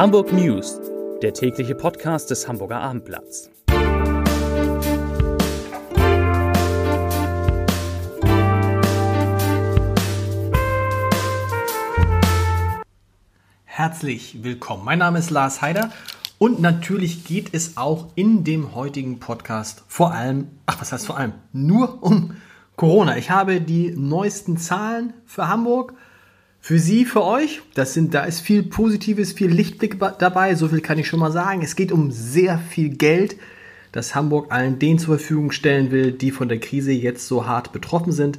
Hamburg News, der tägliche Podcast des Hamburger Abendblatts. Herzlich willkommen. Mein Name ist Lars Heider und natürlich geht es auch in dem heutigen Podcast vor allem, ach was heißt vor allem, nur um Corona. Ich habe die neuesten Zahlen für Hamburg für Sie, für euch, das sind, da ist viel Positives, viel Lichtblick dabei, so viel kann ich schon mal sagen. Es geht um sehr viel Geld, das Hamburg allen denen zur Verfügung stellen will, die von der Krise jetzt so hart betroffen sind.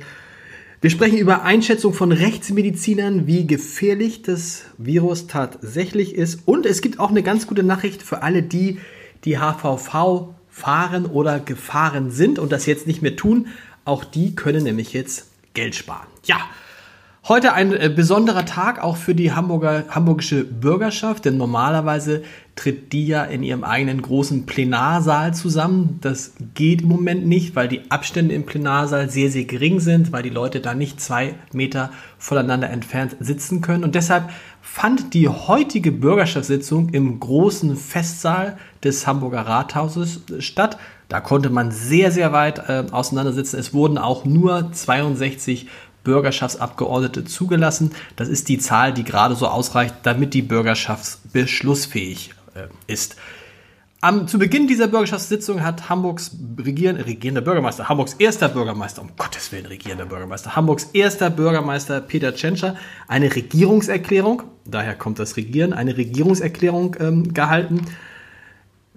Wir sprechen über Einschätzung von Rechtsmedizinern, wie gefährlich das Virus tatsächlich ist. Und es gibt auch eine ganz gute Nachricht für alle die, die HVV fahren oder gefahren sind und das jetzt nicht mehr tun. Auch die können nämlich jetzt Geld sparen. Ja, Heute ein äh, besonderer Tag auch für die Hamburger, hamburgische Bürgerschaft, denn normalerweise tritt die ja in ihrem eigenen großen Plenarsaal zusammen. Das geht im Moment nicht, weil die Abstände im Plenarsaal sehr, sehr gering sind, weil die Leute da nicht zwei Meter voneinander entfernt sitzen können. Und deshalb fand die heutige Bürgerschaftssitzung im großen Festsaal des Hamburger Rathauses statt. Da konnte man sehr, sehr weit äh, auseinandersitzen. Es wurden auch nur 62 Bürgerschaftsabgeordnete zugelassen. Das ist die Zahl, die gerade so ausreicht, damit die Bürgerschaft beschlussfähig äh, ist. Am, zu Beginn dieser Bürgerschaftssitzung hat Hamburgs regieren, regierender Bürgermeister, Hamburgs erster Bürgermeister, um Gottes Willen regierender Bürgermeister, Hamburgs erster Bürgermeister Peter Tschentscher eine Regierungserklärung, daher kommt das Regieren, eine Regierungserklärung ähm, gehalten.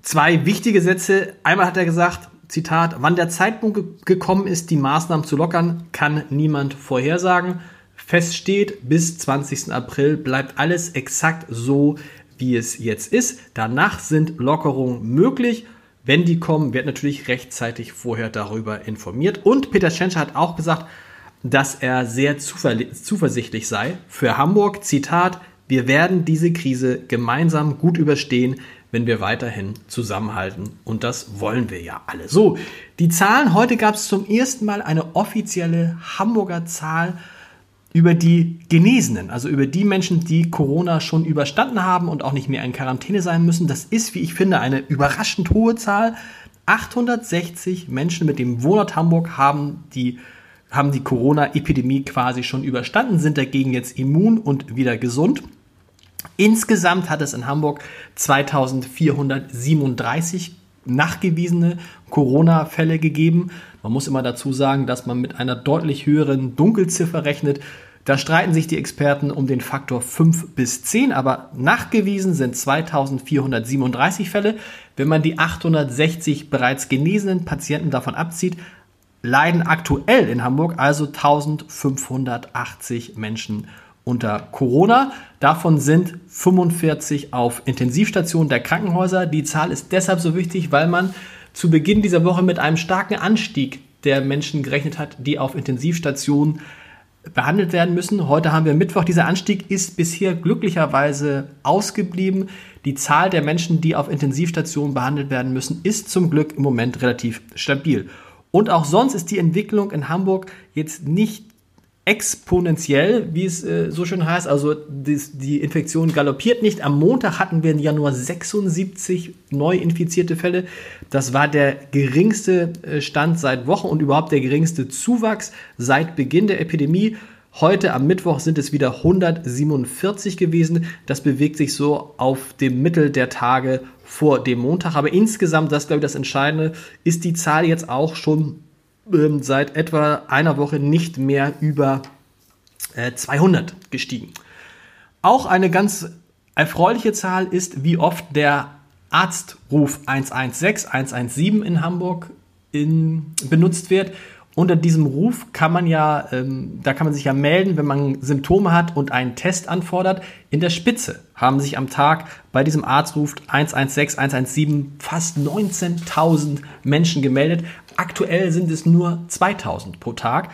Zwei wichtige Sätze. Einmal hat er gesagt, Zitat, wann der Zeitpunkt ge gekommen ist, die Maßnahmen zu lockern, kann niemand vorhersagen. Fest steht, bis 20. April bleibt alles exakt so, wie es jetzt ist. Danach sind Lockerungen möglich. Wenn die kommen, wird natürlich rechtzeitig vorher darüber informiert. Und Peter Schenscher hat auch gesagt, dass er sehr zuversichtlich sei. Für Hamburg, Zitat, wir werden diese Krise gemeinsam gut überstehen wenn wir weiterhin zusammenhalten. Und das wollen wir ja alle. So, die Zahlen. Heute gab es zum ersten Mal eine offizielle Hamburger Zahl über die Genesenen, also über die Menschen, die Corona schon überstanden haben und auch nicht mehr in Quarantäne sein müssen. Das ist, wie ich finde, eine überraschend hohe Zahl. 860 Menschen mit dem Wohnort Hamburg haben die haben die Corona-Epidemie quasi schon überstanden, sind dagegen jetzt immun und wieder gesund. Insgesamt hat es in Hamburg 2437 nachgewiesene Corona-Fälle gegeben. Man muss immer dazu sagen, dass man mit einer deutlich höheren Dunkelziffer rechnet. Da streiten sich die Experten um den Faktor 5 bis 10, aber nachgewiesen sind 2437 Fälle. Wenn man die 860 bereits genesenen Patienten davon abzieht, leiden aktuell in Hamburg also 1580 Menschen unter Corona. Davon sind 45 auf Intensivstationen der Krankenhäuser. Die Zahl ist deshalb so wichtig, weil man zu Beginn dieser Woche mit einem starken Anstieg der Menschen gerechnet hat, die auf Intensivstationen behandelt werden müssen. Heute haben wir Mittwoch. Dieser Anstieg ist bisher glücklicherweise ausgeblieben. Die Zahl der Menschen, die auf Intensivstationen behandelt werden müssen, ist zum Glück im Moment relativ stabil. Und auch sonst ist die Entwicklung in Hamburg jetzt nicht exponentiell, wie es äh, so schön heißt. Also die, die Infektion galoppiert nicht. Am Montag hatten wir im Januar 76 neu infizierte Fälle. Das war der geringste äh, Stand seit Wochen und überhaupt der geringste Zuwachs seit Beginn der Epidemie. Heute am Mittwoch sind es wieder 147 gewesen. Das bewegt sich so auf dem Mittel der Tage vor dem Montag. Aber insgesamt, das glaube ich das Entscheidende, ist die Zahl jetzt auch schon ähm, seit etwa einer Woche nicht mehr über äh, 200 gestiegen. Auch eine ganz erfreuliche Zahl ist, wie oft der Arztruf 116, 117 in Hamburg in, benutzt wird. Unter diesem Ruf kann man ja, ähm, da kann man sich ja melden, wenn man Symptome hat und einen Test anfordert. In der Spitze haben sich am Tag bei diesem Arztruf 116, 117 fast 19.000 Menschen gemeldet. Aktuell sind es nur 2000 pro Tag,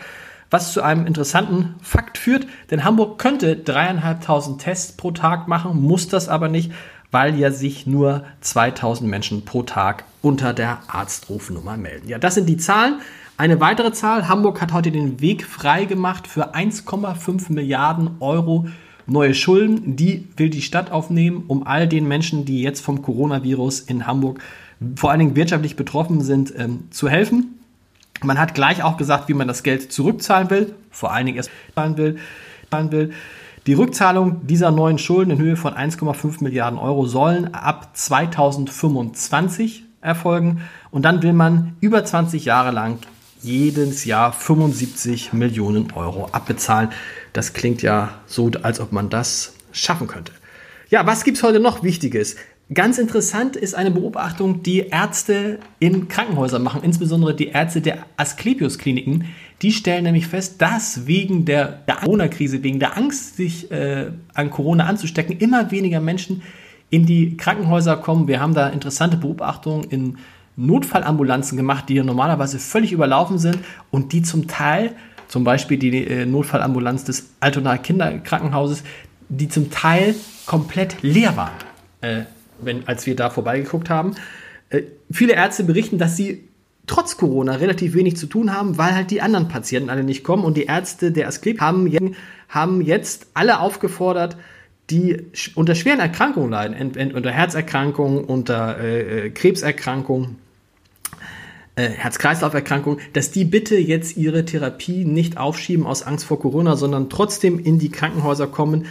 was zu einem interessanten Fakt führt, denn Hamburg könnte dreieinhalbtausend Tests pro Tag machen, muss das aber nicht, weil ja sich nur 2000 Menschen pro Tag unter der Arztrufnummer melden. Ja, das sind die Zahlen. Eine weitere Zahl, Hamburg hat heute den Weg frei gemacht für 1,5 Milliarden Euro neue Schulden, die will die Stadt aufnehmen, um all den Menschen, die jetzt vom Coronavirus in Hamburg vor allen Dingen wirtschaftlich betroffen sind, ähm, zu helfen. Man hat gleich auch gesagt, wie man das Geld zurückzahlen will, vor allen Dingen erst zahlen will. Zahlen will. Die Rückzahlung dieser neuen Schulden in Höhe von 1,5 Milliarden Euro sollen ab 2025 erfolgen und dann will man über 20 Jahre lang jedes Jahr 75 Millionen Euro abbezahlen. Das klingt ja so, als ob man das schaffen könnte. Ja, was gibt es heute noch Wichtiges? Ganz interessant ist eine Beobachtung, die Ärzte in Krankenhäusern machen, insbesondere die Ärzte der Asklepios-Kliniken. Die stellen nämlich fest, dass wegen der, Corona-Krise, wegen der Angst, sich äh, an Corona anzustecken, immer weniger Menschen in die Krankenhäuser kommen. Wir haben da interessante Beobachtungen in Notfallambulanzen gemacht, die normalerweise völlig überlaufen sind und die zum Teil, zum Beispiel die äh, Notfallambulanz des Altonaer Kinderkrankenhauses, die zum Teil komplett leer waren. Äh, wenn, als wir da vorbeigeguckt haben. Äh, viele Ärzte berichten, dass sie trotz Corona relativ wenig zu tun haben, weil halt die anderen Patienten alle nicht kommen. Und die Ärzte der Asklep haben, haben jetzt alle aufgefordert, die unter schweren Erkrankungen leiden, unter Herzerkrankungen, unter äh, äh Krebserkrankungen, äh, Herz-Kreislauf-Erkrankungen, dass die bitte jetzt ihre Therapie nicht aufschieben aus Angst vor Corona, sondern trotzdem in die Krankenhäuser kommen,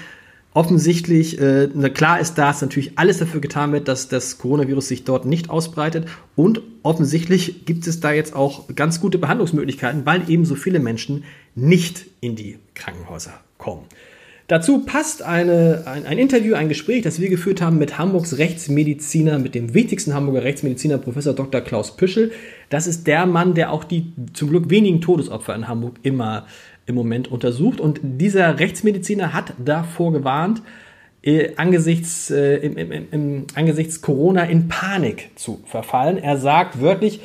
offensichtlich, äh, klar ist, dass natürlich alles dafür getan wird, dass das Coronavirus sich dort nicht ausbreitet. Und offensichtlich gibt es da jetzt auch ganz gute Behandlungsmöglichkeiten, weil eben so viele Menschen nicht in die Krankenhäuser kommen. Dazu passt eine, ein, ein, Interview, ein Gespräch, das wir geführt haben mit Hamburgs Rechtsmediziner, mit dem wichtigsten Hamburger Rechtsmediziner, Professor Dr. Klaus Püschel. Das ist der Mann, der auch die zum Glück wenigen Todesopfer in Hamburg immer im Moment untersucht. Und dieser Rechtsmediziner hat davor gewarnt, äh, angesichts, äh, im, im, im, angesichts Corona in Panik zu verfallen. Er sagt wörtlich,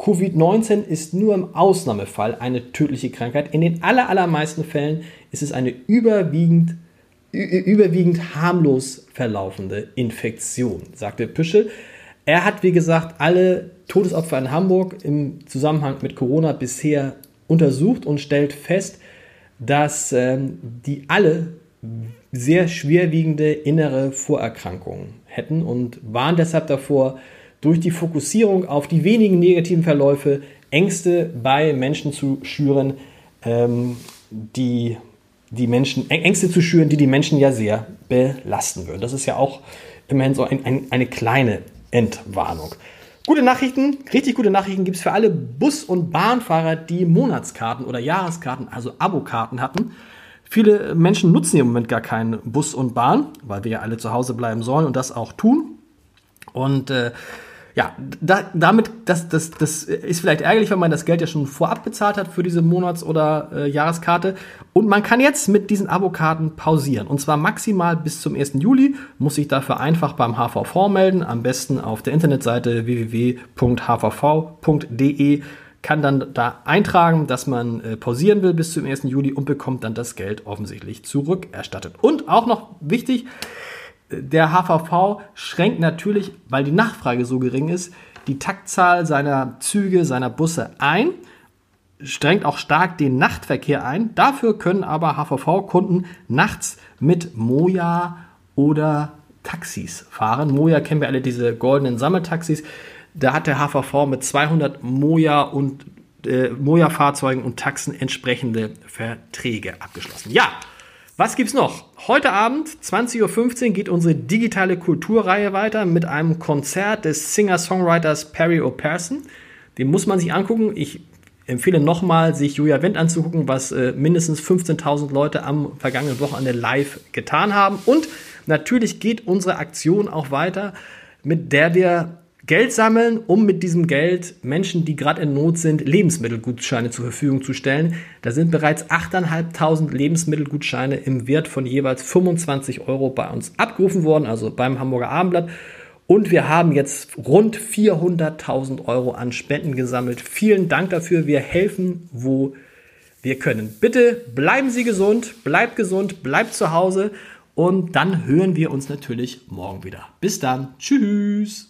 Covid-19 ist nur im Ausnahmefall eine tödliche Krankheit. In den aller, allermeisten Fällen ist es eine überwiegend, überwiegend harmlos verlaufende Infektion, sagte Püschel. Er hat, wie gesagt, alle Todesopfer in Hamburg im Zusammenhang mit Corona bisher untersucht und stellt fest, dass ähm, die alle sehr schwerwiegende innere Vorerkrankungen hätten und waren deshalb davor, durch die Fokussierung auf die wenigen negativen Verläufe Ängste bei Menschen zu schüren, ähm, die die Menschen, Ängste zu schüren, die die Menschen ja sehr belasten würden. Das ist ja auch immerhin so ein, ein, eine kleine Entwarnung. Gute Nachrichten, richtig gute Nachrichten gibt es für alle Bus- und Bahnfahrer, die Monatskarten oder Jahreskarten, also Abokarten hatten. Viele Menschen nutzen im Moment gar keinen Bus und Bahn, weil wir ja alle zu Hause bleiben sollen und das auch tun. Und äh, ja, da, damit, das, das, das ist vielleicht ärgerlich, wenn man das Geld ja schon vorab bezahlt hat für diese Monats- oder äh, Jahreskarte. Und man kann jetzt mit diesen Abokarten pausieren. Und zwar maximal bis zum 1. Juli. Muss sich dafür einfach beim HVV melden. Am besten auf der Internetseite www.hvv.de kann dann da eintragen, dass man äh, pausieren will bis zum 1. Juli und bekommt dann das Geld offensichtlich zurückerstattet. Und auch noch wichtig, der HVV schränkt natürlich, weil die Nachfrage so gering ist, die Taktzahl seiner Züge, seiner Busse ein, strengt auch stark den Nachtverkehr ein. Dafür können aber HVV-Kunden nachts mit Moja oder Taxis fahren. Moja kennen wir alle, diese goldenen Sammeltaxis. Da hat der HVV mit 200 Moja und äh, Moja-Fahrzeugen und Taxen entsprechende Verträge abgeschlossen. Ja, was gibt's noch? Heute Abend, 20.15 Uhr, geht unsere digitale Kulturreihe weiter mit einem Konzert des Singer-Songwriters Perry O'Person. Den muss man sich angucken. Ich empfehle nochmal, sich Julia Wendt anzugucken, was äh, mindestens 15.000 Leute am vergangenen Wochenende live getan haben. Und natürlich geht unsere Aktion auch weiter, mit der wir Geld sammeln, um mit diesem Geld Menschen, die gerade in Not sind, Lebensmittelgutscheine zur Verfügung zu stellen. Da sind bereits 8.500 Lebensmittelgutscheine im Wert von jeweils 25 Euro bei uns abgerufen worden, also beim Hamburger Abendblatt. Und wir haben jetzt rund 400.000 Euro an Spenden gesammelt. Vielen Dank dafür. Wir helfen, wo wir können. Bitte bleiben Sie gesund, bleibt gesund, bleibt zu Hause und dann hören wir uns natürlich morgen wieder. Bis dann. Tschüss.